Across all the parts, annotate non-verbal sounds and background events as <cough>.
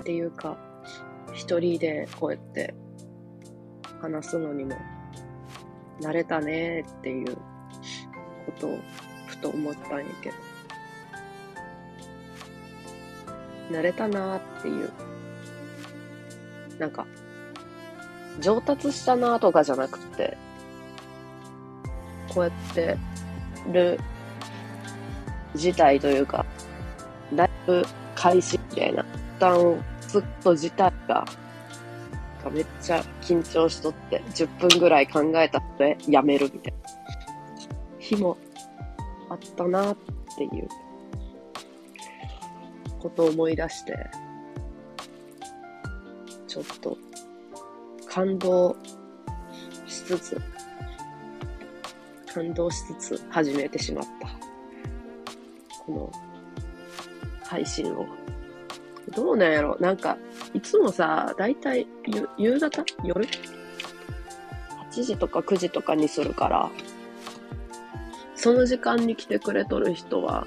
っていうか、一人でこうやって話すのにも慣れたねっていうことをふと思ったんやけど。慣れたなっていう。なんか、上達したなとかじゃなくて、こうやってる事態というか、ライブ開始みたいな、タンをずっと自体が、がめっちゃ緊張しとって、10分ぐらい考えたってやめるみたいな日もあったなっていうことを思い出して、ちょっと感動しつつ、感動しつつ始めてしまった。この配信を。どうなんやろ。なんか、いつもさ、だいたい夕方？夜 ?8 時とか9時とかにするから、その時間に来てくれとる人は、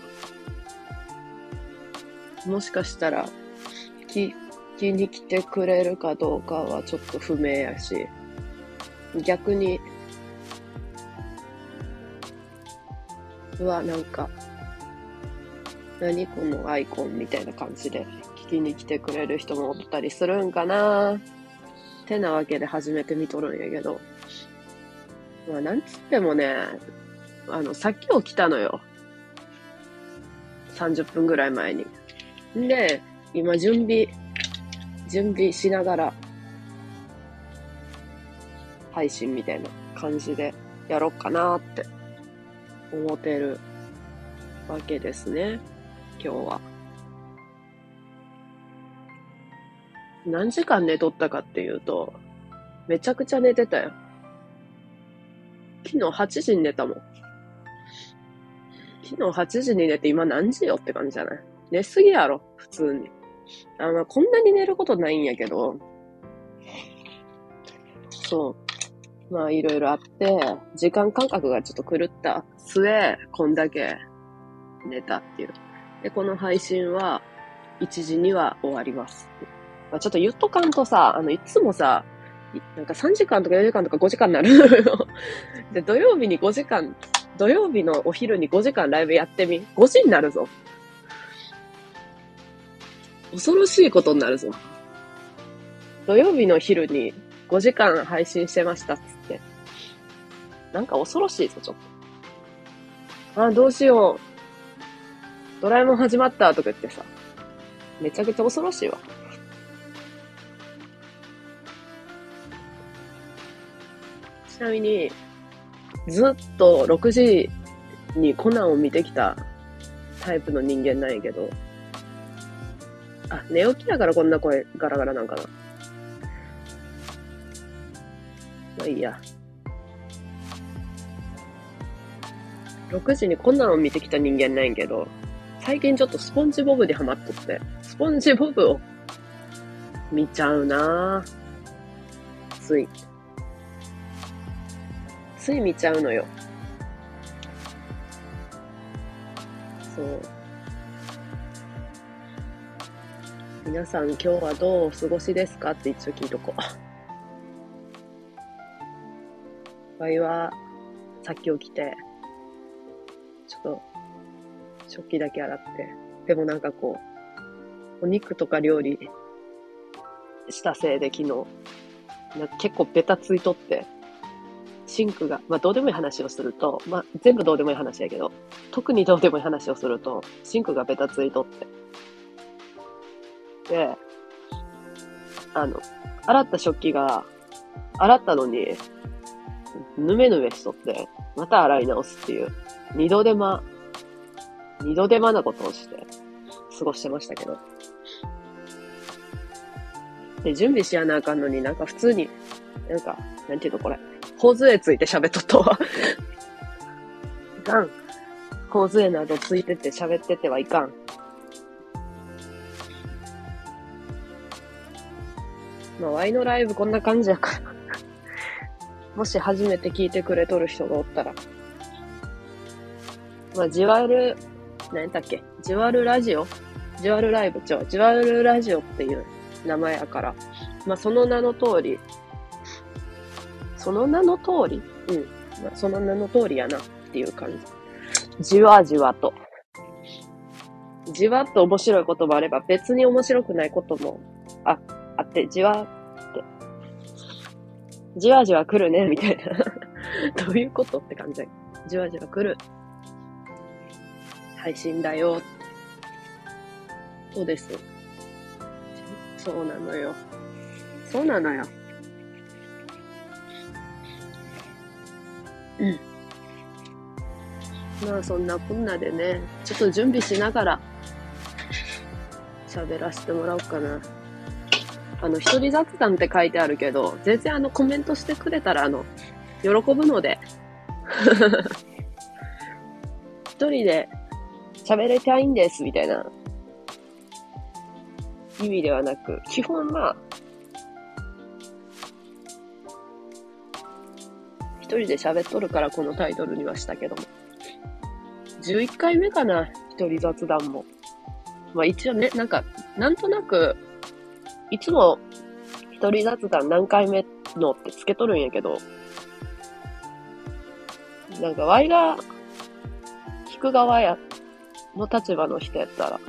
もしかしたら、聞きに来てくれるかどうかはちょっと不明やし、逆に、うわ、なんか、何このアイコンみたいな感じで。きに来てくれる人もおったりするんかなってなわけで初めて見とるんやけど。まあ、なんつってもね、あの、さっき起きたのよ。30分ぐらい前に。で、今準備、準備しながら、配信みたいな感じでやろうかなって思ってるわけですね。今日は。何時間寝とったかっていうと、めちゃくちゃ寝てたよ。昨日8時に寝たもん。昨日8時に寝て今何時よって感じじゃない？寝すぎやろ、普通に。あの、こんなに寝ることないんやけど、そう。まあ、いろいろあって、時間感覚がちょっと狂った末、こんだけ寝たっていう。で、この配信は、1時には終わります。まあ、ちょっと言っとかんとさ、あの、いつもさ、なんか3時間とか4時間とか5時間になるのよ。<laughs> で、土曜日に5時間、土曜日のお昼に5時間ライブやってみ。5時になるぞ。恐ろしいことになるぞ。土曜日の昼に5時間配信してましたっつって。なんか恐ろしいぞ、ちょっと。あ、どうしよう。ドラえもん始まったとか言ってさ。めちゃくちゃ恐ろしいわ。なみに、ずっと6時にコナンを見てきたタイプの人間なんやけど、あ、寝起きだからこんな声ガラガラなんかな。まあいいや。6時にこんなの見てきた人間ないんけど、最近ちょっとスポンジボブにハマっとって、スポンジボブを見ちゃうなぁ。つい。つい見ちゃうのよ。そう。皆さん今日はどうお過ごしですかって一応聞いとこう。場合は、さっき起きて、ちょっと、食器だけ洗って、でもなんかこう、お肉とか料理したせいで昨日、な結構ベタついとって、シンクが、まあどうでもいい話をすると、まあ全部どうでもいい話やけど、特にどうでもいい話をすると、シンクがベタついとって、で、あの、洗った食器が、洗ったのに、ぬめぬめしとって、また洗い直すっていう、二度手間、二度手間なことをして、過ごしてましたけど。で、準備しやなあかんのになんか普通に、なんか、なんていうのこれ、頬杖ついて喋っとったわ。いかん。頬杖などついてて喋っててはいかん。まあ、ワイのライブこんな感じやから <laughs> もし初めて聞いてくれとる人がおったら。まあ、ジワル、何だっけ？ジワルラジオ？ジワルライブ、ちょ、ジワルラジオっていう名前やから。まあ、その名の通り、その名の通りうん。まあ、その名の通りやなっていう感じ。じわじわと。じわっと面白いこともあれば、別に面白くないことも、あ、あって、じわって、じわじわ来るね、みたいな。<laughs> どういうことって感じじわじわ来る。配信だよ。そうです。そうなのよ。そうなのよ。うん。まあそんなこんなでね、ちょっと準備しながら喋らせてもらおうかな。あの、一人雑談って書いてあるけど、全然あのコメントしてくれたらあの、喜ぶので <laughs> 一人で喋れたいんですみたいな意味ではなく、基本まあ、人で喋っとるからこのタイトルにはしたけども。11回目かな、一人雑談も。まあ一応ね、なんか、なんとなく、いつも一人雑談何回目のってつけとるんやけど、なんか、ワイが、聞く側や、の立場の人やったら、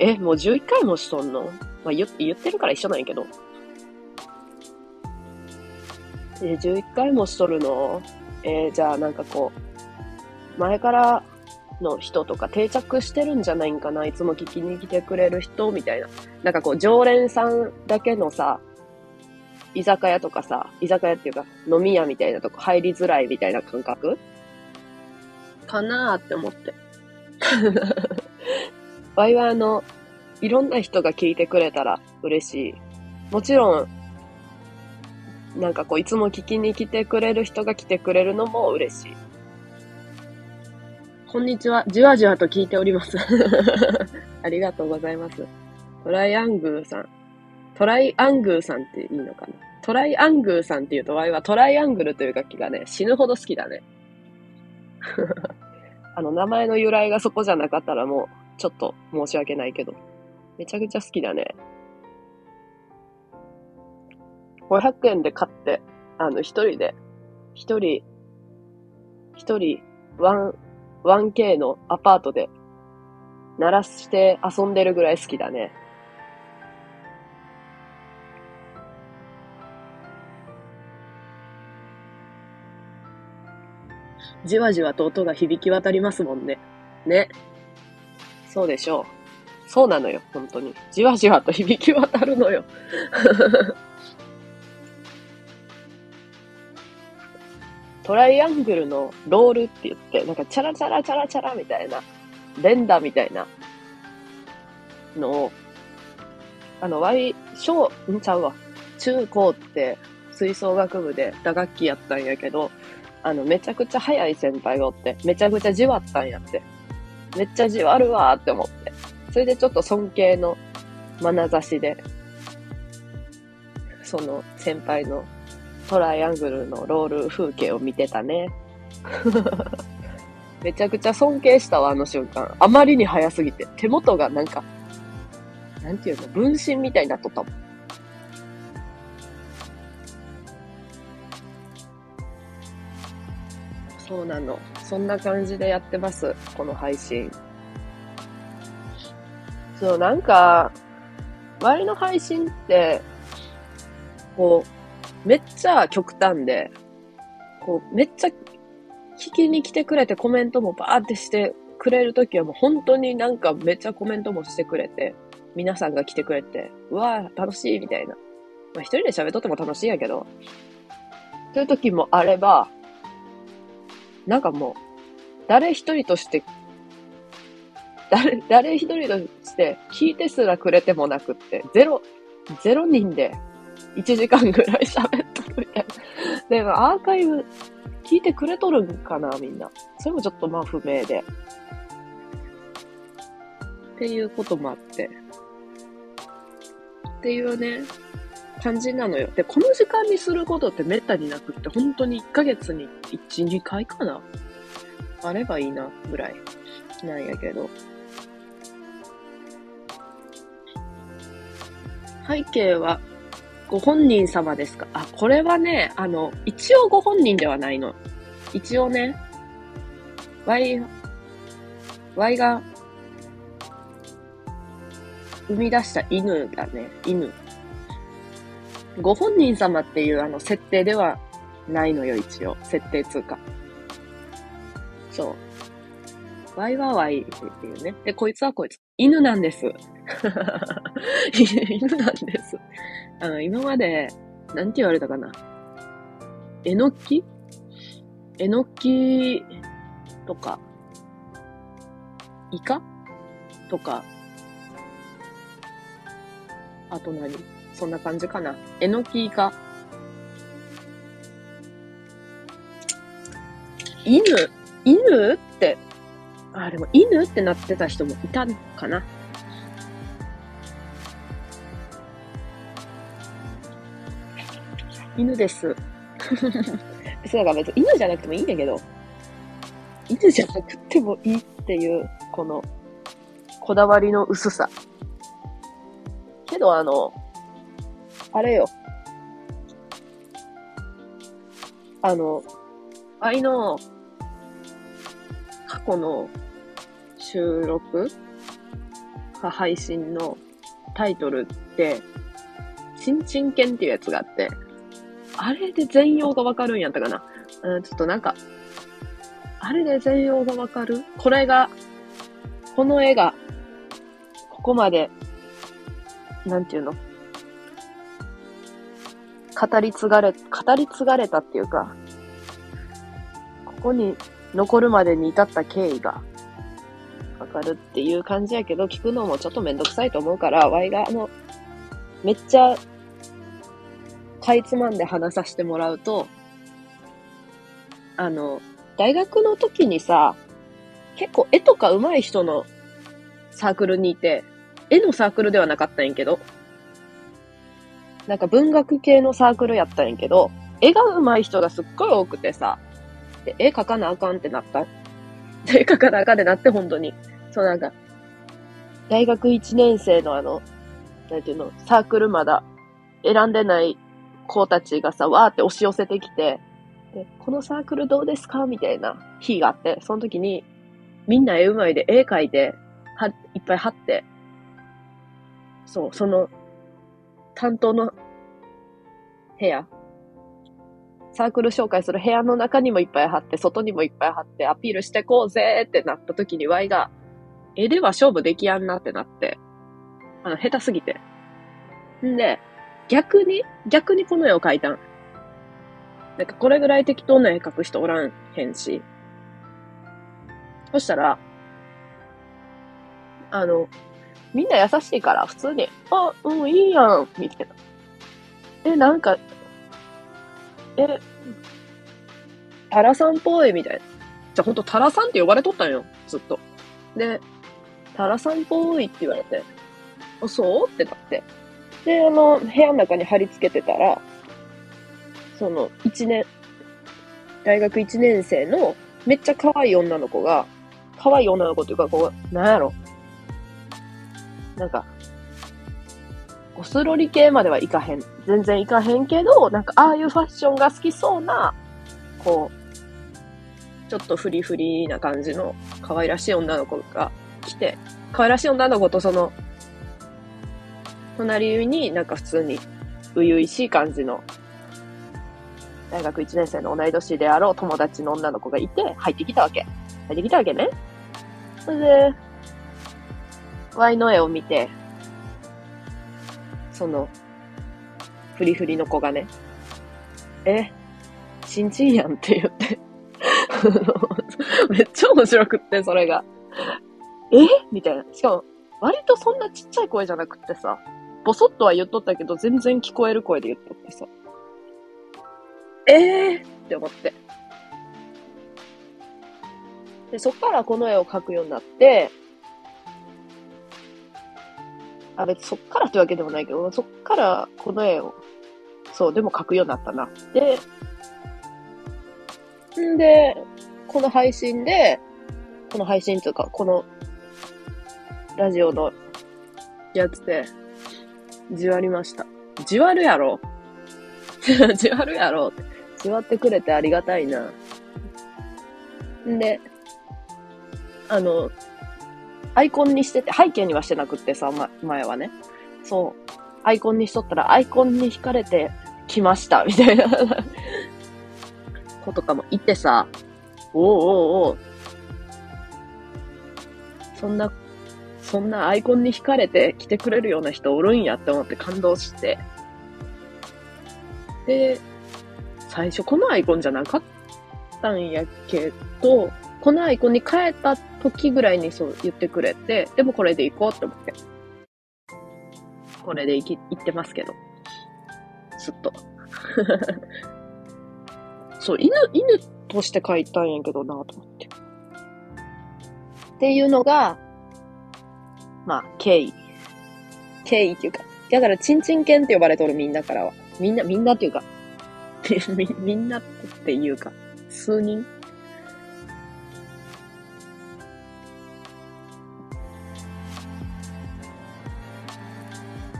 え、もう11回もしとんの？まあ言言ってるから一緒なんやけど。え、11回もしとるの？えー、じゃあなんかこう、前からの人とか定着してるんじゃないんかな？いつも聞きに来てくれる人みたいな。なんかこう、常連さんだけのさ、居酒屋とかさ、居酒屋っていうか飲み屋みたいなとこ入りづらいみたいな感覚？かなーって思って。<laughs> ワイはあの、いろんな人が聞いてくれたら嬉しい。もちろん、なんかこう、いつも聞きに来てくれる人が来てくれるのも嬉しい。こんにちは。じわじわと聞いております。<laughs> ありがとうございます。トライアングーさん。トライアングーさんっていいのかな？トライアングーさんって言うと、ワイはトライアングルという楽器がね、死ぬほど好きだね。<laughs> あの、名前の由来がそこじゃなかったらもう、ちょっと申し訳ないけど。めちゃくちゃ好きだね。500円で買って、あの、一人で、一人、一人、ワン、1K のアパートで、鳴らして遊んでるぐらい好きだね。じわじわと音が響き渡りますもんね。ね。そうでしょう。そうなのよ、本当に。じわじわと響き渡るのよ。トライアングルのロールって言って、なんかチャラチャラチャラチャラみたいな、連打みたいなのを、あの、Y、小、んちゃうわ。中高って吹奏楽部で打楽器やったんやけど、あの、めちゃくちゃ速い先輩がおって、めちゃくちゃじわったんやって。めっちゃじわるわーって思って。それでちょっと尊敬の眼差しで、その先輩のトライアングルのロール風景を見てたね。<laughs> めちゃくちゃ尊敬したわ、あの瞬間。あまりに早すぎて。手元がなんか、なんていうの、分身みたいになっとったもん。そうなの。そんな感じでやってます。この配信。そう、なんか、前の配信って、こう、めっちゃ極端で、こう、めっちゃ聞きに来てくれてコメントもバーってしてくれるときはもう本当になんかめっちゃコメントもしてくれて、皆さんが来てくれて、うわぁ、楽しいみたいな。まあ一人で喋っとっても楽しいんやけど、そういう時もあれば、なんかもう、誰一人として誰、誰一人として聞いてすらくれてもなくって、ゼロ、ゼロ人で1時間ぐらい喋っとるみたいな。でも、アーカイブ聞いてくれとるんかな、みんな。それもちょっとまあ不明で。っていうこともあって。っていうね、感じなのよ。で、この時間にすることってめったになくって、本当に1ヶ月に1、2回かなあればいいな、ぐらいなんやけど。背景は、ご本人様ですか？あ、これはね、あの、一応ご本人ではないの。一応ね、Y、Y が、生み出した犬だね。犬。ご本人様っていうあの設定ではないのよ、一応。設定通過。そう。ワイワワイっていうね。で、こいつはこいつ。犬なんです。<laughs> 犬なんです。あの、今まで、なんて言われたかな。えのき？えのきとか、イカ？とか、あと何？そんな感じかな。えのきイカ。犬？犬って、あ、でも犬ってなってた人もいたのかな。犬です。<laughs> そうだから別に犬じゃなくてもいいんだけど、犬じゃなくてもいいっていう、この、こだわりの薄さ。けどあの、あれよ。あの、愛の過去の収録？か配信のタイトルって、ちんちん犬っていうやつがあって、あれで全容がわかるんやったかな？うん、ちょっとなんか、あれで全容がわかる？これが、この絵が、ここまで、なんていうの？語り継がれ、語り継がれたっていうか、ここに残るまでに至った経緯がわかるっていう感じやけど、聞くのもちょっとめんどくさいと思うから、ワイがあの、めっちゃかいつまんで話させてもらうと、あの、大学の時にさ、結構絵とか上手い人のサークルにいて、絵のサークルではなかったんやけど、なんか文学系のサークルやったんやけど、絵が上手い人がすっごい多くてさ、で絵描かなあかんってなった。絵描かなあかんってなって、本当に。そうなんか、大学1年生のあの、なんていうの、サークルまだ選んでない子たちがさ、わーって押し寄せてきて、で、このサークルどうですか？みたいな日があって、その時に、みんな絵うまいで絵描いて、は、いっぱい貼って、そう、その、担当の部屋、サークル紹介する部屋の中にもいっぱい貼って、外にもいっぱい貼ってアピールしてこうぜーってなった時に Y が、絵では勝負できやんなってなって、あの、下手すぎて。んで、逆に、逆にこの絵を描いたん。なんかこれぐらい適当な絵描く人おらんへんし。そしたら、あの、みんな優しいから普通に、あ、うん、いいやん、みたいな。え、なんか、え、タラさんっぽいみたいな。じゃ、ほんとタラさんって呼ばれとったんよ、ずっと。で、タラさんっぽいって言われて、あ、そう？ってなって。で、あの、部屋の中に貼り付けてたら、その、一年、大学一年生のめっちゃ可愛い女の子が、可愛い女の子っていうか、こう、なんやろ。なんか、ゴスロリ系まではいかへん。全然いかへんけど、なんか、ああいうファッションが好きそうな、こう、ちょっとフリフリな感じの可愛らしい女の子が来て、可愛らしい女の子とその隣になんか普通に初々しい感じの大学1年生の同い年であろう友達の女の子がいて入ってきたわけ。入ってきたわけね。それで、Y の絵を見て、その、フリフリの子がね、え、ちんちんやんって言って <laughs> めっちゃ面白くって、それが。え？みたいな。しかも、割とそんなちっちゃい声じゃなくってさ、ボソッとは言っとったけど、全然聞こえる声で言っとってさ。ええー、って思って。で、そっからこの絵を描くようになって、あ、別そっからってわけでもないけど、そっからこの絵を、そう、でも描くようになったな。で、んで、この配信で、この配信というか、このラジオのやつで、じわりました。じわるやろ？<laughs> じわるやろ？って。じわってくれてありがたいな。んで、あの、アイコンにしてて、背景にはしてなくってさ、ま、前はね。そう。アイコンにしとったら、アイコンに惹かれて来ました、みたいな <laughs> 子とかもいてさ、おうおうおう。そんな、そんなアイコンに惹かれて来てくれるような人おるんやって思って感動して。で、最初このアイコンじゃなかったんやけど、このアイコンに変えた時ぐらいにそう言ってくれて、でもこれで行こうって思って。これで行き、行ってますけど。ずっと。<laughs> そう、犬、犬として書いたんやけどなと思って。っていうのが、まあ、経緯。経緯っていうか、だから、チンチン犬って呼ばれとるみんなからは。みんな、みんなっていうか、<laughs> み、みんなっていうか、数人？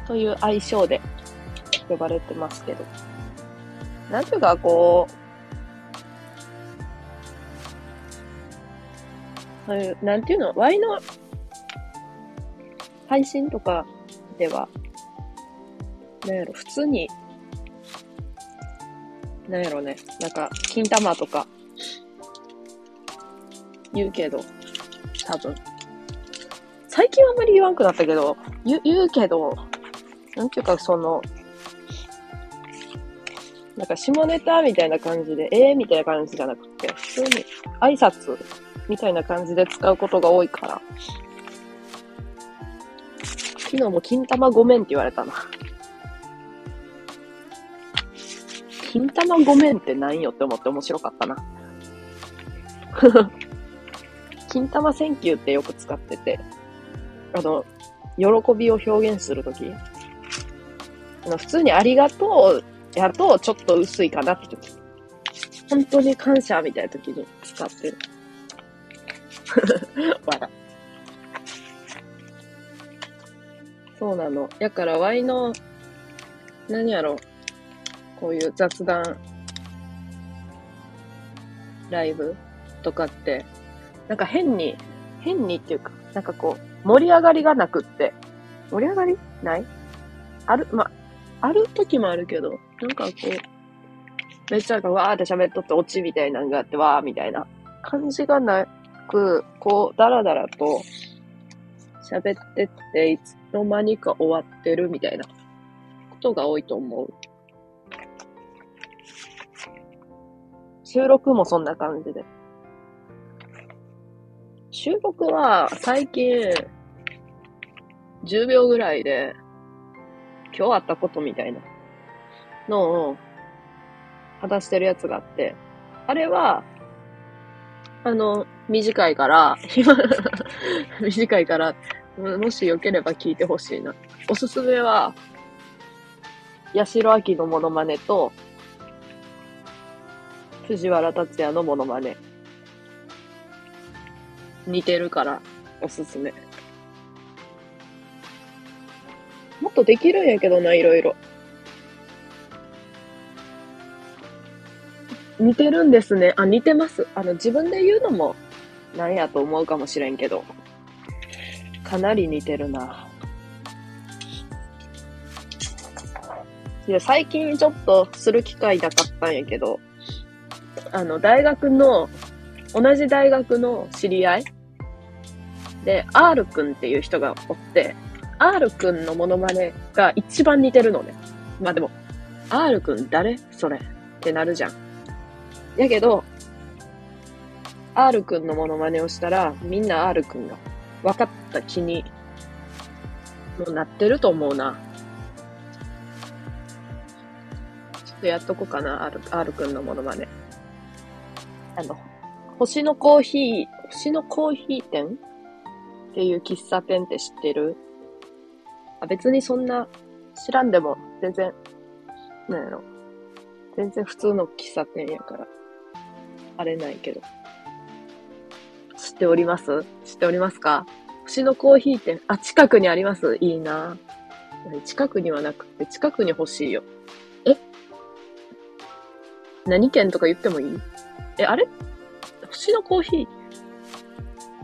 という愛称で呼ばれてますけど。なんていうか、こう、そういう、なんていうの、Y の配信とかでは、なんやろ、普通に、なんやろね、なんか、金玉とか、言うけど、多分。最近はあんまり言わんくなったけど、言言うけど、なんていうか、その、なんか下ネタみたいな感じで、ええー、みたいな感じじゃなくて、普通に挨拶みたいな感じで使うことが多いから。昨日も金玉ごめんって言われたな。金玉ごめんって何よって思って面白かったな。<laughs> 金玉センキューってよく使ってて、あの、喜びを表現するとき、普通にありがとうやとちょっと薄いかなって時。本当に感謝みたいな時に使ってる。<laughs> 笑。そうなの。やから、ワイの、何やろ、こういう雑談、ライブ。とかって、なんか変に、変にっていうか、なんかこう、盛り上がりがなくって、盛り上がり？ない？ある、ま、ある時もあるけど、なんかこう、めっちゃなんかわーって喋っとってオチみたいなのがあって、わーみたいな感じがなく、こう、だらだらと喋ってって、いつの間にか終わってるみたいなことが多いと思う。収録もそんな感じで。収録は最近10秒ぐらいで今日あったことみたいなのを話してるやつがあって、あれは、あの、短いから、<laughs> 短いから、もしよければ聞いてほしいな。おすすめは、八代亜紀のモノマネと、藤原達也のモノマネ。似てるから、おすすめ。もっとできるんやけどな、いろいろ。似てるんですね。あ、似てます。あの、自分で言うのも、なんやと思うかもしれんけど、かなり似てるな。いや、最近ちょっとする機会なかったんやけど、あの、大学の、同じ大学の知り合い？で、R くんっていう人がおって、R くんのモノマネが一番似てるのね。まあでも、R くん誰？それってなるじゃん。やけど、R くんのモノマネをしたら、みんな R くんが分かった気に、もなってると思うな。ちょっとやっとこうかな、R, R くんのモノマネ。あの、星のコーヒー、星のコーヒー店？っていう喫茶店って知ってる？あ別にそんな知らんでも全然、なんやろ。全然普通の喫茶店やから、あれないけど。知っております？知っておりますか？星のコーヒー店。あ、近くにあります。いいな。近くにはなくて、近くに欲しいよ。え？何県とか言ってもいい？え、あれ？星のコーヒー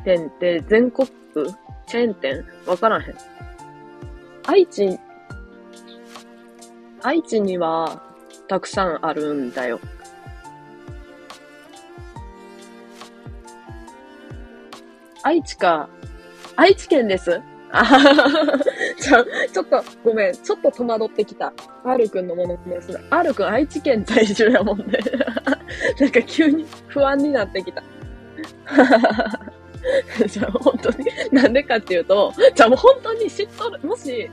店って全国区？チェーン店？わからへん。愛知、愛知にはたくさんあるんだよ。愛知か。愛知県です。あははちょ、ちょっと、ごめん。ちょっと戸惑ってきた。R くんのものです。R くん愛知県在住やもんね。<laughs> なんか急に不安になってきた。<laughs> じゃあ本当に、なんでかっていうと、じゃあもう本当に知っとる、もし、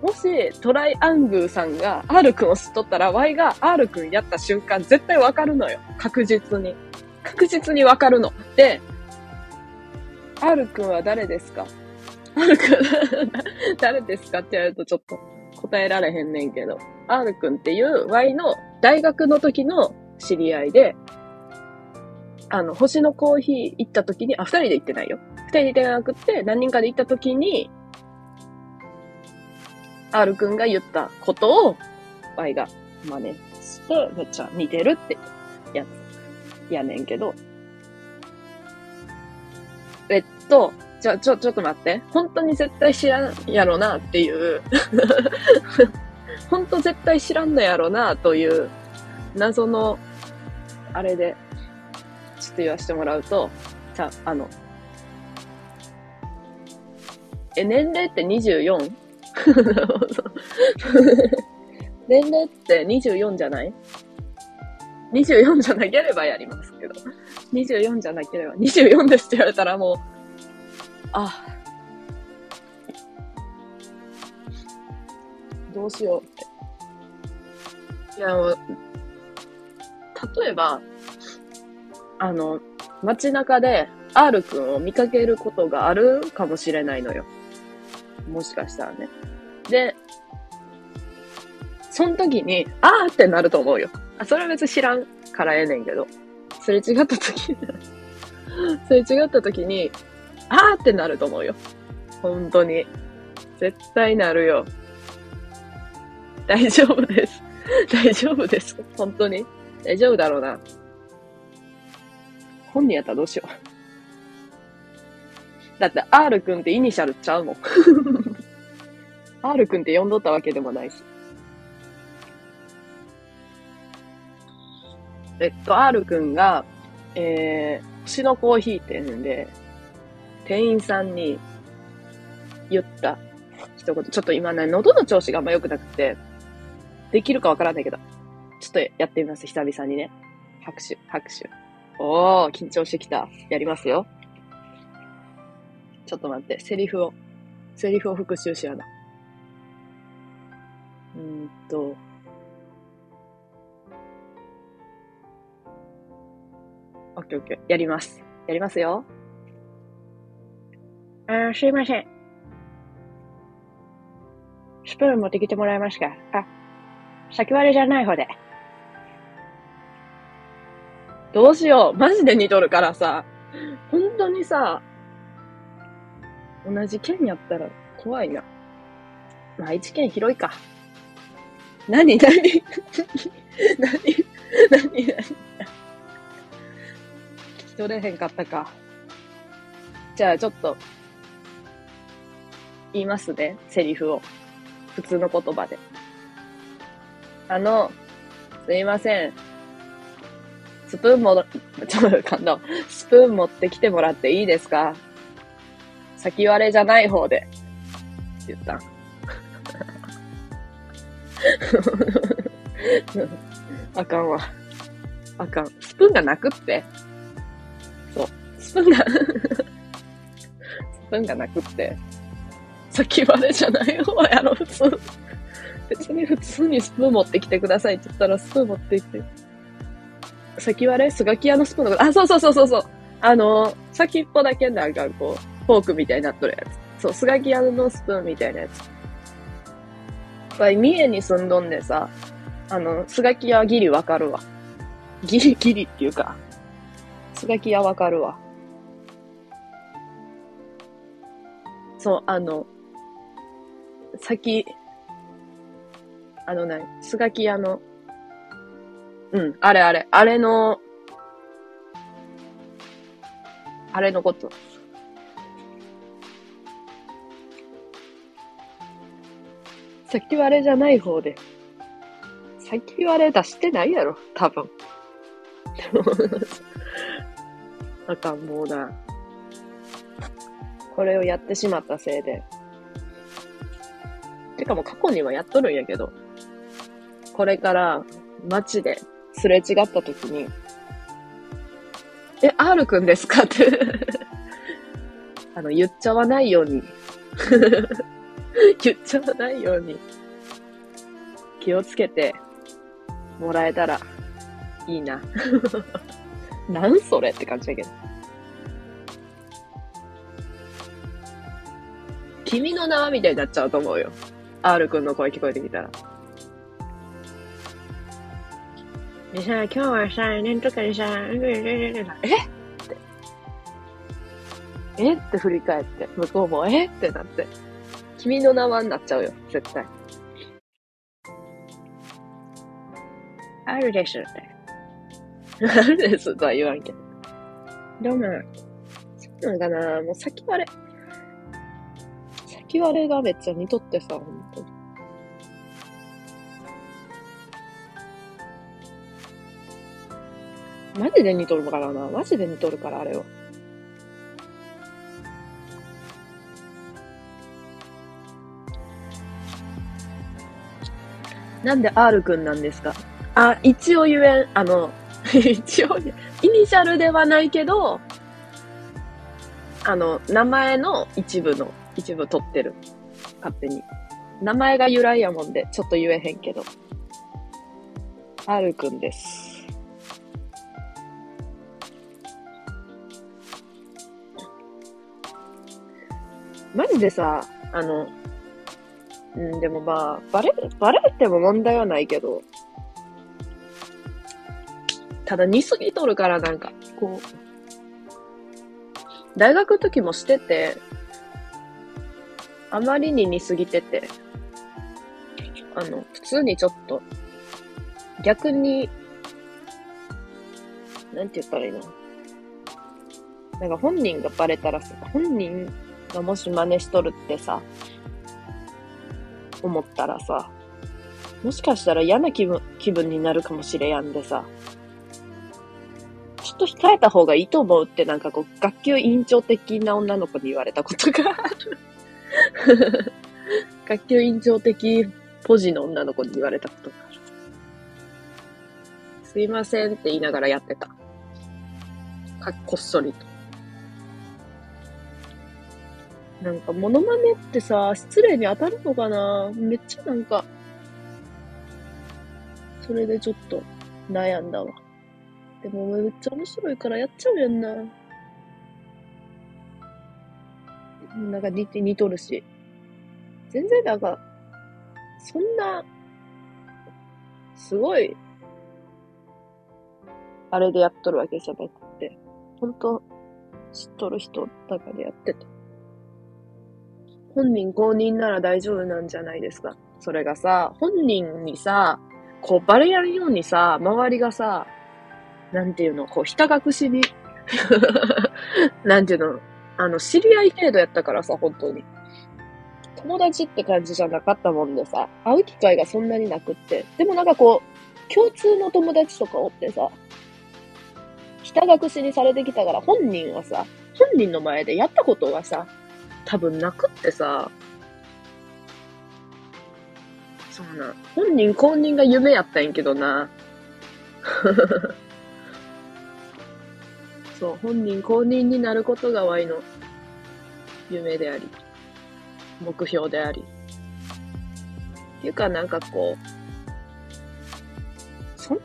もしトライアングーさんが R くんを知っとったら、Y が R くんやった瞬間絶対わかるのよ。確実に。確実にわかるの。で、R くんは誰ですか ?R くん誰ですかって言われるとちょっと答えられへんねんけど。R くんっていう Y の大学の時の知り合いで、あの、星のコーヒー行った時に、あ、二人で行ってないよ。二人で行ってなくって、何人かで行った時に、R くんが言ったことを、Y が真似して、めっちゃ似てるってやつ、やねんけど。と、じゃ、ちょ、ちょっと待って。本当に絶対知らんやろなっていう <laughs> 本当絶対知らんのやろなという謎の、あれでちょっと言わせてもらうと、じゃあ、の、え、年齢って 24? <laughs> 年齢って24じゃない ?24 じゃなければやりますけど。24じゃなければ、24ですって言われたらもう、あ、どうしようって。いや、例えば、あの、街中で R くんを見かけることがあるかもしれないのよ。もしかしたらね。で、その時に、あーってなると思うよ。あ、それは別に知らんからええねんけど。すれ違った時すれ違った時に、あーってなると思うよ。本当に。絶対なるよ。大丈夫です。<laughs> 大丈夫です。本当に。大丈夫だろうな。本人やったらどうしよう。だって R くんってイニシャルちゃうもん。<laughs> R くんって呼んどったわけでもないし。えっと、R くんが、えー、星のコーヒー店で、店員さんに言った一言。ちょっと今ね、喉の調子があんま良くなくて、できるかわからないけど、ちょっとやってみます、久々にね。拍手、拍手。おー、緊張してきた。やりますよ。ちょっと待って、セリフを、セリフを復習しやな。うーんと、オッケーオッケー。やります。やりますよ。あすいません。スプーン持ってきてもらえますか？あ、先割れじゃない方で。どうしよう。マジで似とるからさ。本当にさ、同じ県やったら怖いな。まあ、愛知県広いか。何何何何何聞き取れへんかったか。じゃあちょっと、言いますね。セリフを。普通の言葉で。あの、すいません。スプーンも、<laughs> ちょっと感動。スプーン持ってきてもらっていいですか？先割れじゃない方で。って言った。<laughs> あかんわ。あかん。スプーンがなくって。そう。スプーンが <laughs> スプーンがなくって。先割れじゃない方やろ、普通。別に普通にスプーン持ってきてくださいって言ったらスプーン持ってきて。先割れ？スガキ屋のスプーンのこと、あ、そうそうそうそうそう。あの、先っぽだけなんかこう、フォークみたいになっとるやつ。そう、スガキ屋のスプーンみたいなやつ。ぱり三重に住んどんでさ、あの、スガキ屋ギリわかるわ。ギリギリっていうか、スガキ屋わかるわ。そう、あの、先、あのね、スガキ屋の、うん、あれあれ、あれの、あれのこと。先割れじゃない方で。先割れ出してないやろ、多分。<laughs> あかん、もうな。これをやってしまったせいで。てかもう過去にはやっとるんやけど、これから街ですれ違った時に、え、R くんですか？って <laughs> あの、言っちゃわないように <laughs> 言っちゃわないように気をつけてもらえたらいいな。<laughs> なんそれって感じだけど。君の名はみたいになっちゃうと思うよ。R くんの声聞こえてきたら。でさ、今日はさ、なんとかでさ、え？ってえ？って振り返って、向こうもえ？ってなって、君の名はになっちゃうよ、絶対。あるですって。<laughs> あるですとは言わんけど。でも、そうなんかな？もう先割れ。先割れがめっちゃ似とってさ、ほんとに。マジで似とるからな。マジで似とるから、あれは。なんで R くんなんですか？あ、一応言えん、あの、<laughs> 一応、イニシャルではないけど、あの、名前の一部の、一部取ってる。勝手に。名前が由来やもんで、ちょっと言えへんけど。R くんです。マジでさ、あの、うん、でもまあ、バレ、バレても問題はないけど、ただ似すぎとるからなんか、こう、大学の時もしてて、あまりに似すぎてて、あの、普通にちょっと、逆に、なんて言ったらいいの？なんか本人がバレたらさ、本人がもし真似しとるってさ、思ったらさ、もしかしたら嫌な気分、気分になるかもしれやんでさ、ちょっと控えた方がいいと思うってなんかこう、学級委員長的な女の子に言われたことがある。<laughs> 学級委員長的ポジの女の子に言われたことがある。すいませんって言いながらやってた。か、こっそりと。なんか、モノマネってさ、失礼に当たるのかな？めっちゃなんか、それでちょっと悩んだわ。でもめっちゃ面白いからやっちゃうやんな。なんか似て似とるし。全然なんか、そんな、すごい、あれでやっとるわけじゃなくて、ほんと、知っとる人だからやってた。本人公認なら大丈夫なんじゃないですか。それがさ、本人にさ、こうバレやるようにさ、周りがさ、なんていうの、こう、ひた隠しに <laughs> なんていうの、あの、知り合い程度やったからさ、本当に。友達って感じじゃなかったもんでさ、会う機会がそんなになくって。でもなんかこう、共通の友達とかおってさ、ひた隠しにされてきたから本人はさ、本人の前でやったことがさ、多分なくってさ、そうな。本人公認が夢やったんやけどな。そう、本人公認になることがワイの夢であり、目標であり。っていうかなんかこう、そんな、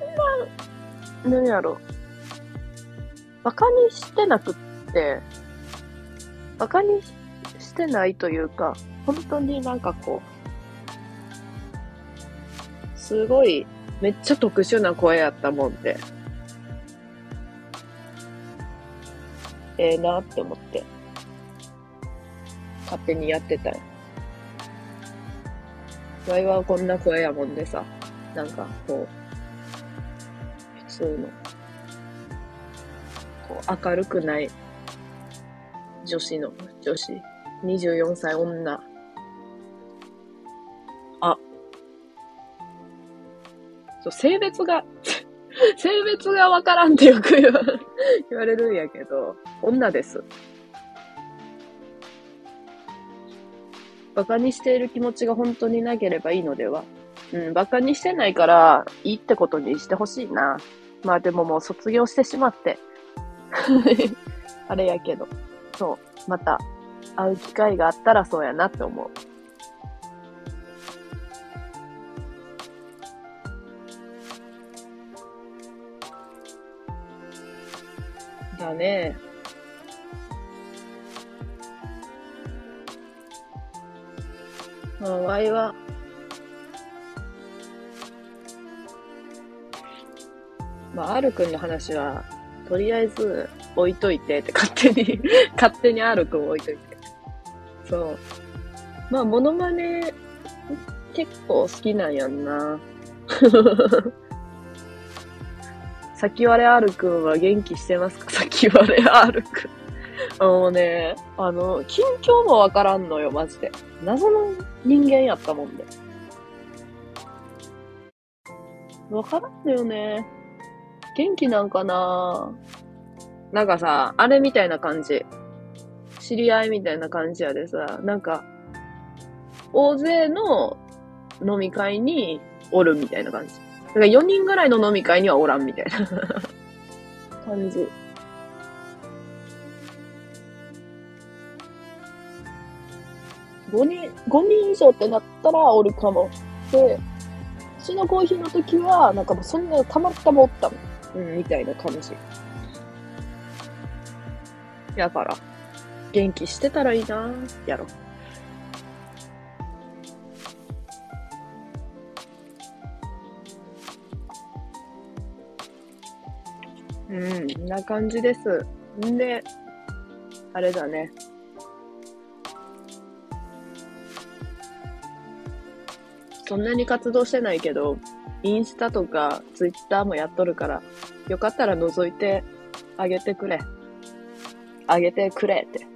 何やろ。馬鹿にしてなくって、馬鹿にしてないというか、本当になんかこう、すごい、めっちゃ特殊な声やったもんで、ええー、なって思って、勝手にやってたよ。わいはこんな声やもんでさ、なんかこう、普通の、こう明るくない女子の、女子、24歳女。あ、そう、性別が、<laughs> 性別がわからんってよく言わ <laughs> れるんやけど、女です。馬鹿にしている気持ちが本当になければいいのではうん、馬鹿にしてないから、いいってことにしてほしいな。まあでももう卒業してしまって。<laughs> あれやけど。そう。また会う機会があったらそうやなって思う。ね。まあ、ワイは、まあ、るくんの話は、とりあえず置いといてって勝手に <laughs> 勝手にあるくん置いといて。そう。まあ、モノマネ結構好きなんやんな。先割れ R くんは元気してますか？<laughs> 先割れ R くん。もうね、あの、近況もわからんのよ、マジで。謎の人間やったもんで。わからんのよね。元気なんかな？なんかさ、あれみたいな感じ。知り合いみたいな感じやでさ、なんか、大勢の飲み会におるみたいな感じ。だから4人ぐらいの飲み会にはおらんみたいな感じ。5人、5人以上ってなったらおるかも。で、うちのコーヒーの時は、なんかもうそんなたまったまおったの。うん、みたいな感じ。やから、元気してたらいいなやろ。うん、な感じです。んで、あれだね。そんなに活動してないけど、インスタとかツイッターもやっとるから、よかったら覗いてあげてくれ。あげてくれって。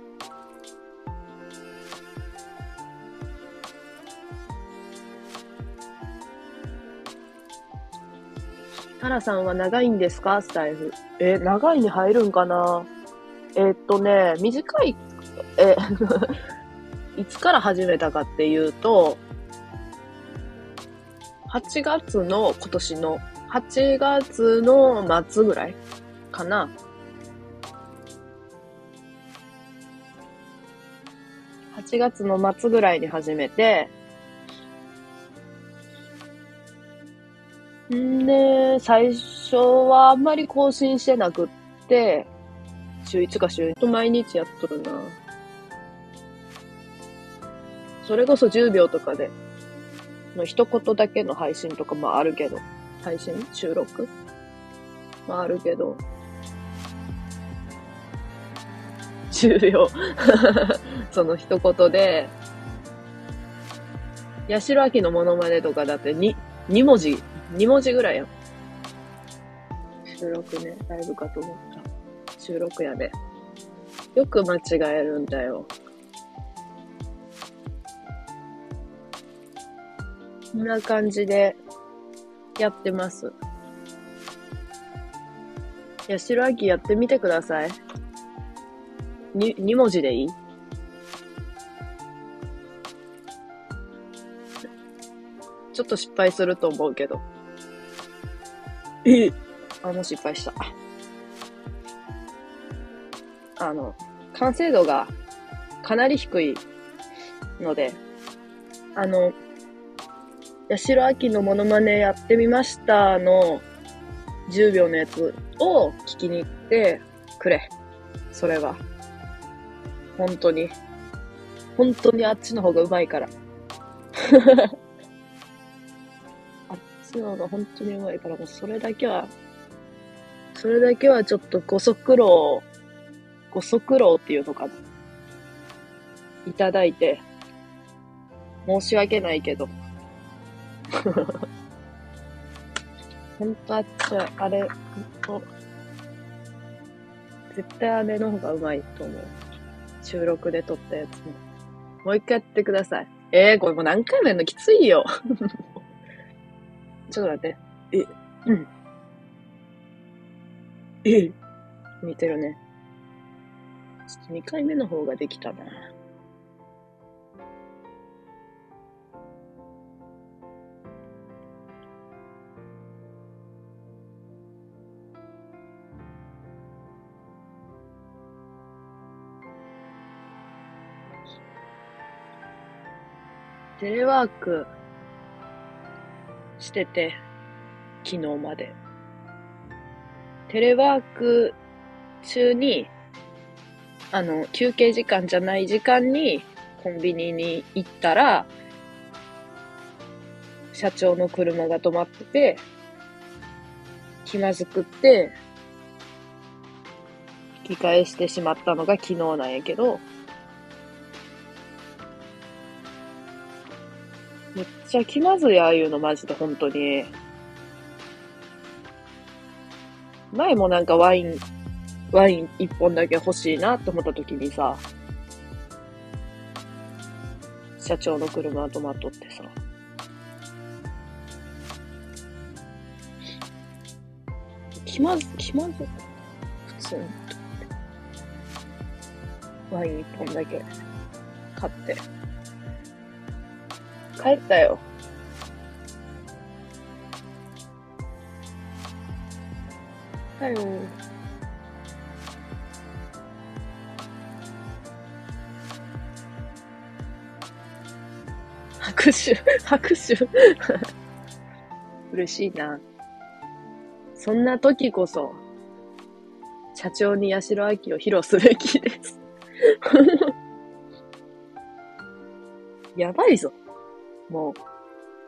タラさんは長いんですか？スタイフ。え、長いに入るんかな？えー、っとね、短い、え、<laughs> いつから始めたかっていうと、8月の、今年の、8月の末ぐらいかな。8月の末ぐらいに始めて、で、最初はあんまり更新してなくって、週1か週2と毎日やっとるな。それこそ10秒とかで、の一言だけの配信とかもあるけど、配信？収録？もあるけど、10秒。<laughs> その一言で、八代亜のモノマネとかだって2、2文字、2文字ぐらいやん。収録ね、ライブかと思った。収録やで。よく間違えるんだよ。こんな感じでやってます。八代亜紀やってみてください。に、2文字でいい？ちょっと失敗すると思うけど。あ、も失敗した。あの、完成度がかなり低いので、あの、八代亜紀のモノマネやってみましたの10秒のやつを聞きに行ってくれ。それは。本当に。本当にあっちの方がうまいから。が本当にうまいから、もうそれだけは、それだけはちょっとご足労、ご足労っていうのかな。いただいて、申し訳ないけど、ほんとあっちは、あれ、ほんと、絶対あれの方がうまいと思う。収録で撮ったやつも。もう一回やってください。えー、これもう何回もやるの？きついよ。<laughs> ちょっと待って。え、うん。え似てるね。ちょっと2回目の方ができたな。テレワークしてて、昨日まで。テレワーク中に、あの、休憩時間じゃない時間にコンビニに行ったら、社長の車が止まってて、気まずくって、引き返してしまったのが昨日なんやけど、ちゃ気まずい、ああいうの、マジで、本当に。前もなんかワイン、ワイン一本だけ欲しいなって思った時にさ、社長の車止まっとってさ。気まず、気まず、普通に。ワイン一本だけ買って。帰ったよ。だよ。拍手、拍手。嬉しいな。そんな時こそ、社長に八代亜紀を披露すべきです。やばいぞ。も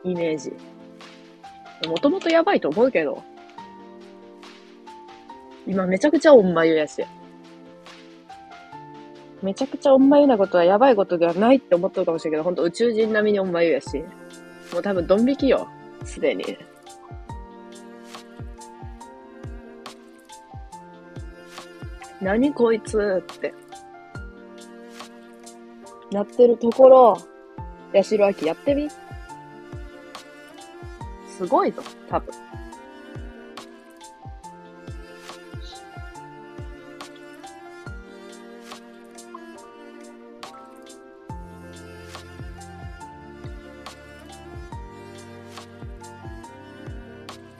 う、イメージ。もともとやばいと思うけど、今めちゃくちゃおんまゆやし。めちゃくちゃおんまゆなことはやばいことではないって思ってるかもしれんけど、ほんと宇宙人並みにおんまゆやし。もう多分ドン引きよ。すでに。何こいつって。なってるところ、八代亜紀やってみすごいぞ、多分。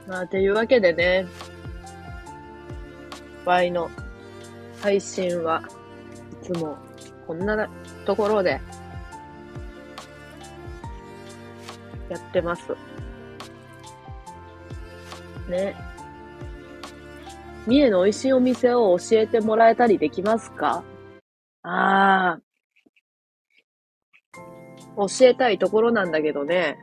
まあ、というわけでね、ワイの配信はいつもこんなところでってます。ね。三重の美味しいお店を教えてもらえたりできますか？ああ。教えたいところなんだけどね。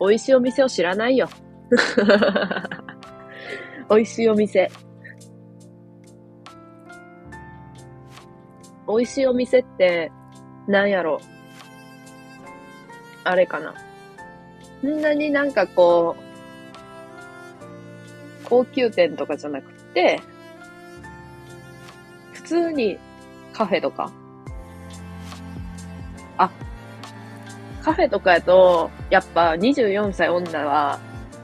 美味しいお店を知らないよ。<laughs> 美味しいお店。美味しいお店って、なんやろ？あれかな。そんなになんかこう、高級店とかじゃなくて、普通にカフェとか。あ、カフェとかやと、やっぱ24歳女は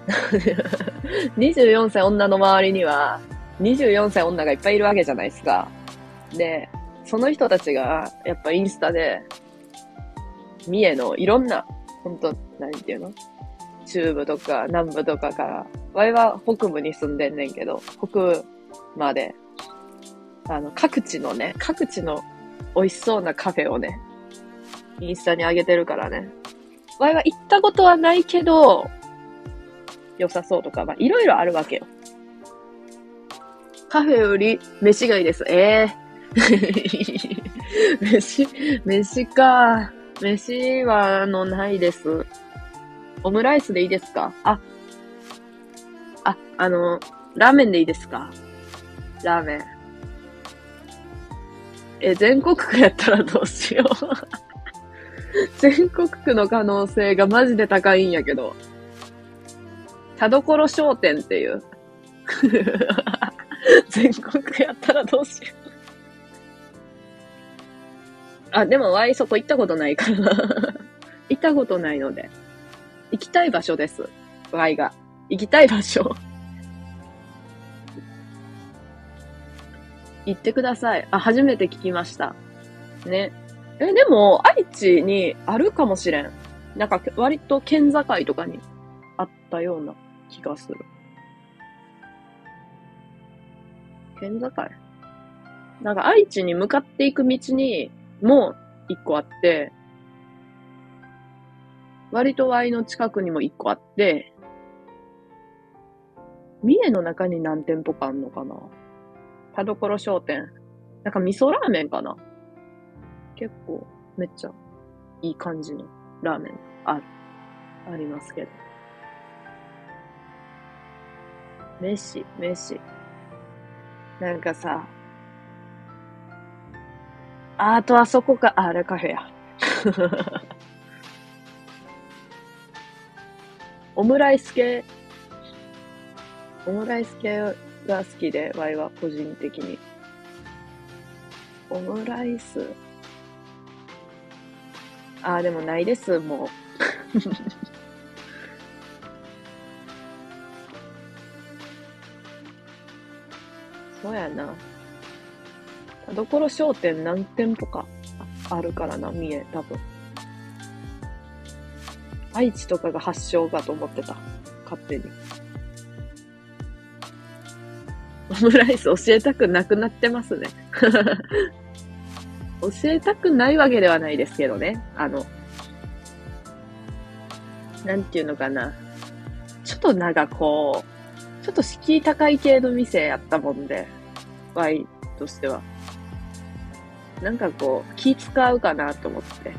<laughs> 24歳女の周りには、24歳女がいっぱいいるわけじゃないですか。で、その人たちが、やっぱインスタで、三重のいろんな本当何て言うの？中部とか南部とかから、わいは北部に住んでんねんけど、北まで、あの、各地のね、各地の美味しそうなカフェをね、インスタに上げてるからね。わいは行ったことはないけど、良さそうとか、まあ、いろいろあるわけよ。カフェより飯がいいです。ええー、<laughs> 飯、飯か。飯は、あの、ないです。オムライスでいいですか？あ、あ、あの、ラーメンでいいですか？ラーメン。え、全国区やったらどうしよう <laughs> 全国区の可能性がマジで高いんやけど。田所商店っていう。<laughs> 全国区やったらどうしよう。あ、でもワイそこ行ったことないから <laughs> 行ったことないので。行きたい場所です。ワイが。行きたい場所。行ってください。あ、初めて聞きました。ね。え、でも、愛知にあるかもしれん。なんか、割と県境とかにあったような気がする。県境？なんか愛知に向かっていく道にも一個あって、割と Y の近くにも一個あって、三重の中に何店舗かあんのかな？田所商店。なんか味噌ラーメンかな？結構めっちゃいい感じのラーメンある。ありますけど。飯、飯。なんかさ、あとあそこか、あれカフェや。オムライス系、オムライス系が好きで、ワイは個人的に。オムライス。あ、でもないです、もう。<laughs> そうやな。田所商店何店舗かあるからな、三重、多分。愛知とかが発祥かと思ってた。勝手に。オムライス教えたくなくなってますね。<laughs> 教えたくないわけではないですけどね。あの、なんていうのかな。ちょっとなんかこう、ちょっと敷居高い系の店やったもんで、ワイとしては。なんかこう、気使うかなと思って。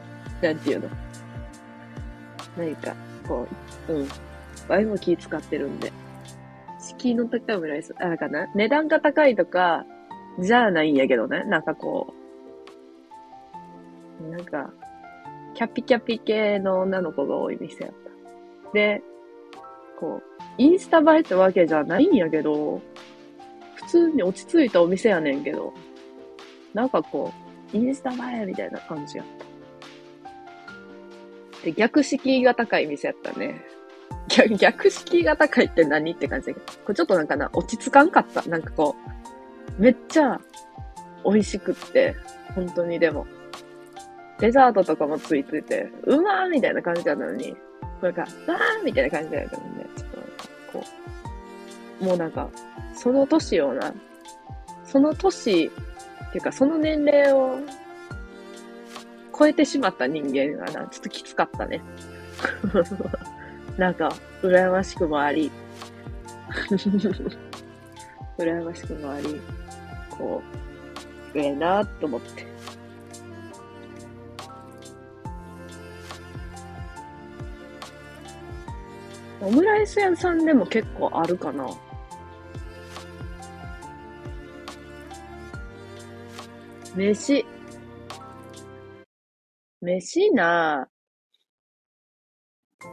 <laughs> なんていうの？何か、こう、うん。ワイも気使ってるんで。敷居の高いオムライス、あれかな値段が高いとか、じゃあないんやけどね。なんかこう、なんか、キャピキャピ系の女の子が多い店やった。で、こう、インスタ映えってわけじゃないんやけど、普通に落ち着いたお店やねんけど、なんかこう、インスタ映えみたいな感じやった。で、逆敷居が高い店やったね。逆、逆敷居が高いって何って感じだけど、これちょっとなんかな、落ち着かんかった。なんかこう、めっちゃ美味しくって、本当にでも。デザートとかもついてて、うまーみたいな感じなのに、なんか、わーみたいな感じだったんで、ちょっと、こう、もうなんか、その年をな、その年、っていうかその年齢を超えてしまった人間がな、ちょっときつかったね。<laughs> なんか、羨ましくもあり、<laughs> 羨ましくもあり、こう、ええなと思って。オムライス屋さんでも結構あるかな。飯。飯な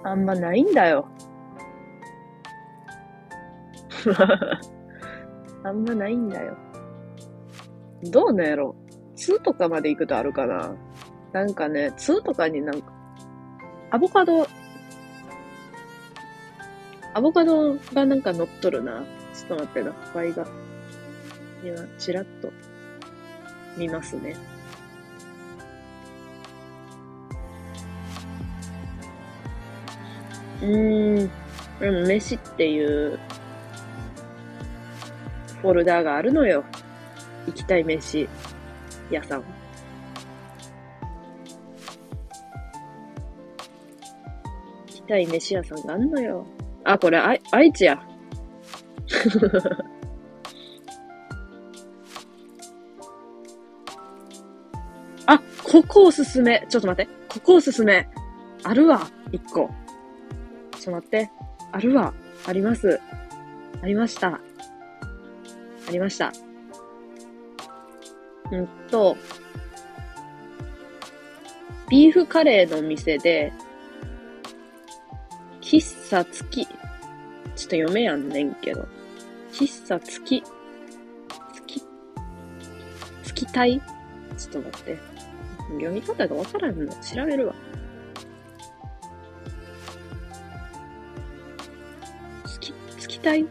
あんまないんだよ。<laughs> あんまないんだよ。どうなんやろ ?2 とかまで行くとあるかななんかね、2とかになんか、アボカド、アボカドがなんか乗っとるな。ちょっと待ってな、倍が。今、チラッと見ますね。うーん。でも、飯っていうフォルダーがあるのよ。行きたい飯屋さん。行きたい飯屋さんがあんのよ。あ、これ、あ、愛知や。<laughs> あ、ここおすすめ。ちょっと待って。ここおすすめ。あるわ。一個。ちょっと待って。あるわ。あります。ありました。ありました。うんと、ビーフカレーの店で、喫茶月。ちょっと読めやんねんけど。喫茶月。月。月体ちょっと待って。読み方がわからんの。調べるわ。月体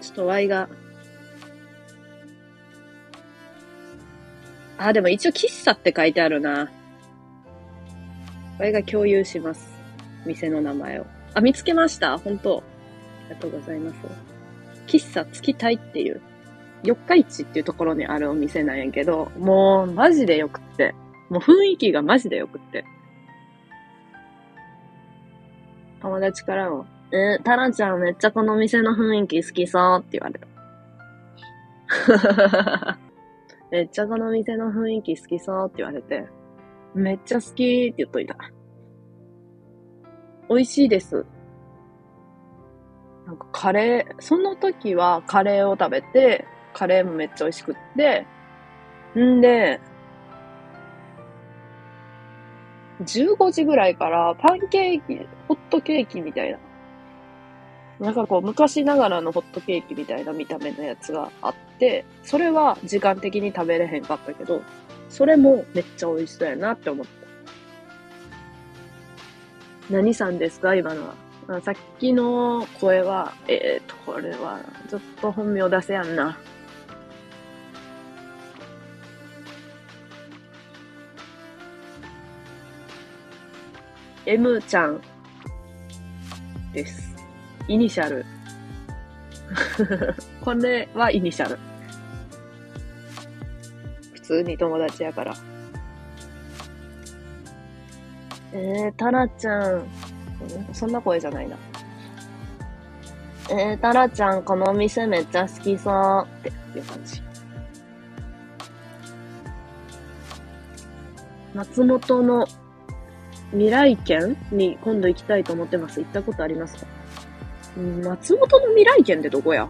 ちょっと Y が。あ、でも一応喫茶って書いてあるな。Y が共有します。店の名前を。あ、見つけました本当ありがとうございます。喫茶月体っていう、四日市っていうところにあるお店なんやけど、もうマジでよくって。もう雰囲気がマジでよくって。友達からも、えー、タラちゃんめっちゃこの店の雰囲気好きそうって言われた。<laughs> めっちゃこの店の雰囲気好きそうって言われて、めっちゃ好きって言っといた。美味しいです。なんかカレー、その時はカレーを食べて、カレーもめっちゃ美味しくって、んで、15時ぐらいからパンケーキ、ホットケーキみたいななんかこう、昔ながらのホットケーキみたいな見た目のやつがあって、それは時間的に食べれへんかったけど、それもめっちゃ美味しそうやなって思った。何さんですか？今のは。さっきの声は、えーと、これは、ちょっと本名出せやんな。M ちゃんです。イニシャル。<laughs> これはイニシャル。普通に友達やから。えー、タラちゃん。そんな声じゃないな。えー、タラちゃん、このお店めっちゃ好きそうっていう感じ。松本の未来県に今度行きたいと思ってます。行ったことありますか？松本の未来県ってどこや？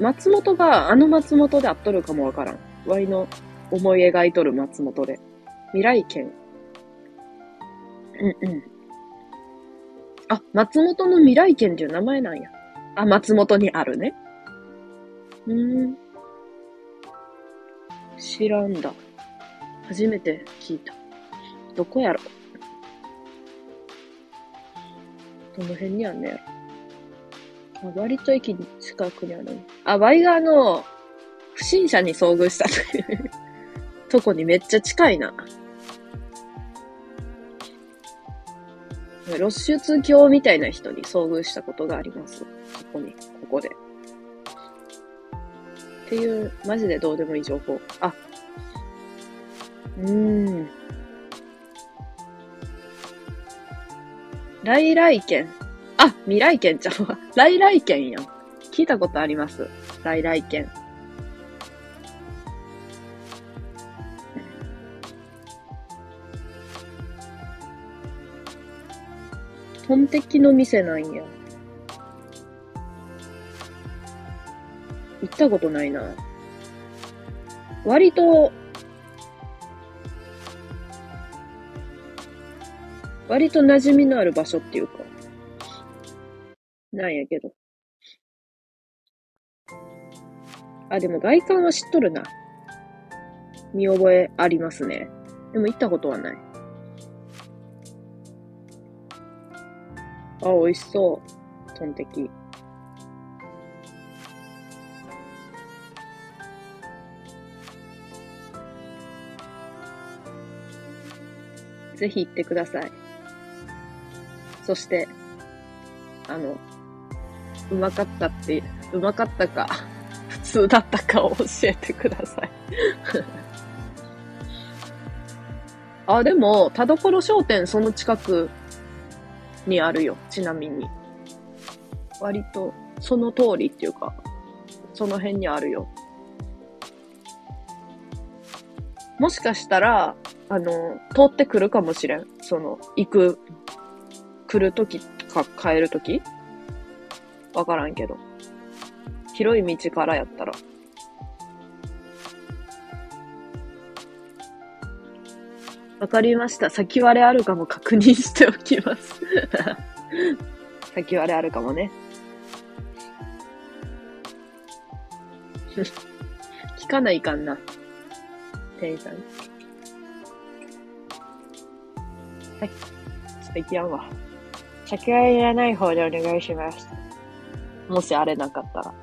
松本が、あの松本であっとるかもわからん。ワイの思い描いとる松本で。未来県。うんうん。あ、松本の未来県っていう名前なんや。あ、松本にあるね。うん。知らんだ。初めて聞いた。どこやろ？どの辺にあんねやろ？あ、割と駅近くにある。あ、ワイガーの不審者に遭遇したという <laughs> とこにめっちゃ近いな。露出狂みたいな人に遭遇したことがあります。ここに、ここで。っていう、マジでどうでもいい情報。あ、うーん。来来県。あ、未来県ちゃうわ。来来県やん。聞いたことあります？来来県。トンテキの店なんや。行ったことないな。割と割と馴染みのある場所っていうか、なんやけど。あ、でも外観は知っとるな。見覚えありますね。でも行ったことはない。あ、美味しそう。トンテキ。ぜひ行ってください。そして、あの、うまかったって、うまかったか、<laughs> 普通だったかを教えてください <laughs> あ、でも、田所商店その近くにあるよ、ちなみに。割と、その通りっていうか、その辺にあるよ。もしかしたら、あの、通ってくるかもしれん。その、行く来るときか帰るときわからんけど。広い道からやったら。わかりました。先割れあるかも確認しておきます <laughs> 先割れあるかもね。<laughs> 聞かないかんな。店員さん。はい。ちょっと行きやんわ。先割れいらない方でお願いします。もしあれなかったら。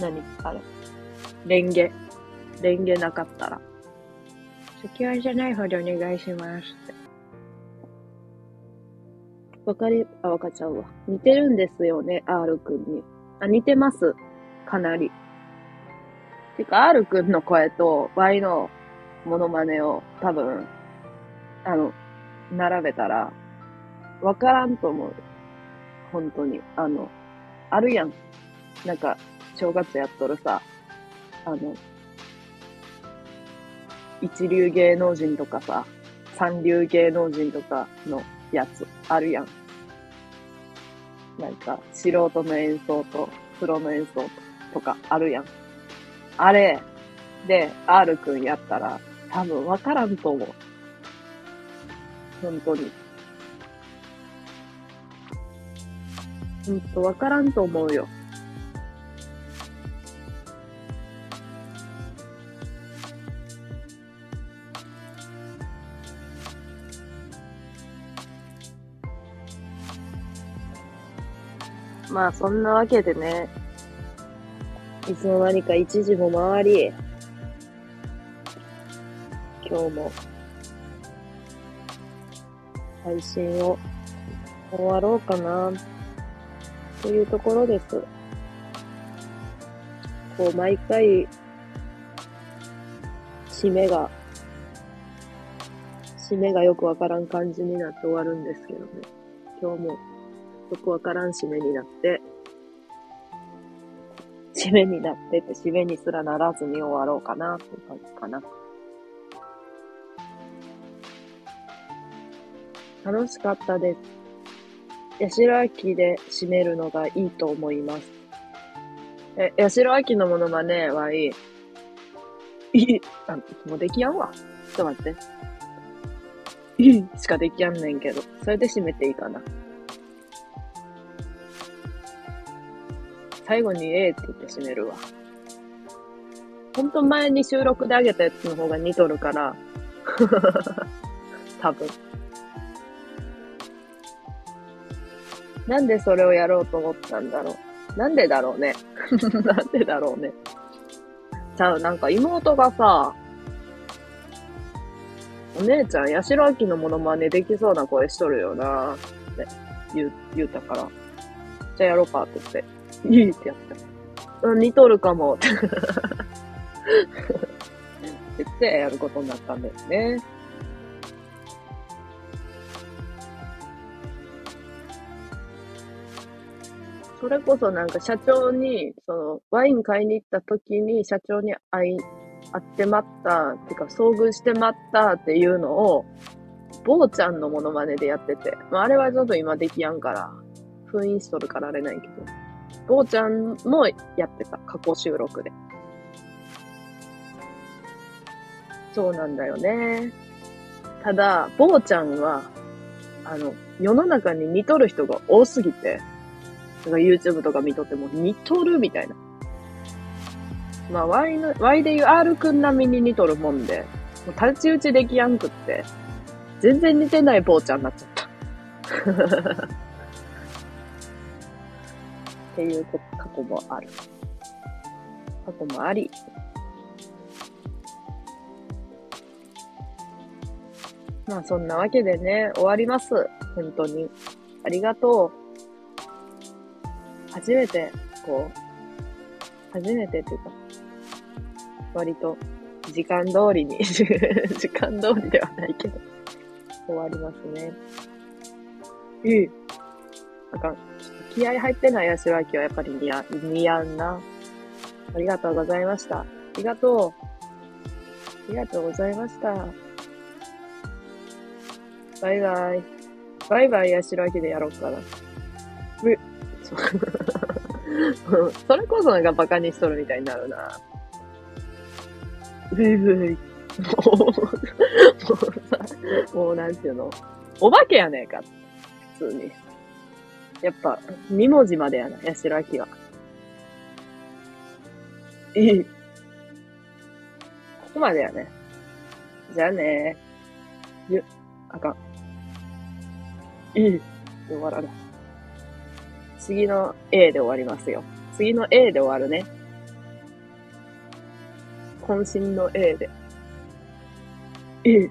何あれ。レンゲ。レンゲなかったら。先割れじゃない方でお願いしますって。わかり、あ、わかっちゃうわ。似てるんですよね、R くんに。あ、似てます。かなり。てか、R くんの声と Y のモノマネを多分、あの、並べたら、わからんと思う。本当に。あの、あるやん。なんか、正月やっとるさ、あの、一流芸能人とかさ、三流芸能人とかのやつ、あるやん。なんか、素人の演奏と、プロの演奏とか、あるやん。あれ、で、R くんやったら、多分わからんと思う。本当に。ほんとわからんと思うよ。まあそんなわけでね、いつの間にか1時も回り、今日も配信を終わろうかな、というところです。こう、毎回、締めが、締めがよくわからん感じになって終わるんですけどね。今日もよくわからん締めになって、締めになってって締めにすらならずに終わろうかな、という感じかな。楽しかったです。八代亜紀で締めるのがいいと思います。え、八代亜紀のモノマネはいい。いい。あ、もうできやんわ。ちょっと待って。い <laughs> いしかできやんねんけど。それで締めていいかな。最後にええって言って締めるわ。ほんと前に収録であげたやつの方が似とるから。<laughs> 多分。なんでそれをやろうと思ったんだろう。なんでだろうね。<laughs> なんでだろうね。ちゃう、なんか妹がさ、お姉ちゃん、八代亜紀のモノマネできそうな声しとるよなって言う、言うたから。じゃあやろうかって言って。<laughs> いいってやった。うん、似とるかも <laughs> って言ってやることになったんですね。それこそなんか社長に、その、ワイン買いに行った時に社長に会い、会ってまった、っていうか遭遇してまったっていうのを、坊ちゃんのモノマネでやってて、まあ、あれはちょっと今できやんから、封印しとるからあれないけど、坊ちゃんもやってた、過去収録で。そうなんだよね。ただ、坊ちゃんは、あの、世の中に似とる人が多すぎて、なんか YouTube とか見とっても似とるみたいな。まあ、Y の、Y で言う R くん並みに似とるもんで、もう太刀打ちできやんくって、全然似てない坊ちゃんになっちゃった。<laughs> っていう過去もある。過去もあり。まあそんなわけでね、終わります。本当に。ありがとう。初めて、こう、初めてっていうか、割と時間通りに、<laughs> 時間通りではないけど、終わりますね。ええ。あか。気合入ってない八代亜紀はやっぱり似合似合うな。ありがとうございました。ありがとう。ありがとうございました。バイバイ。バイバイ八代亜紀でやろうかな。うそう <laughs> それこそなんかバカにしとるみたいになるな。ブイブイ。もう、もうさ、もうなんていうの？お化けやねえか。普通に。やっぱ、二文字までやな、八代亜紀は。いい。ここまでやね。じゃあねゆ、あかん。いい。終わらない。次の A で終わりますよ。次の A で終わるね。渾身の A で。A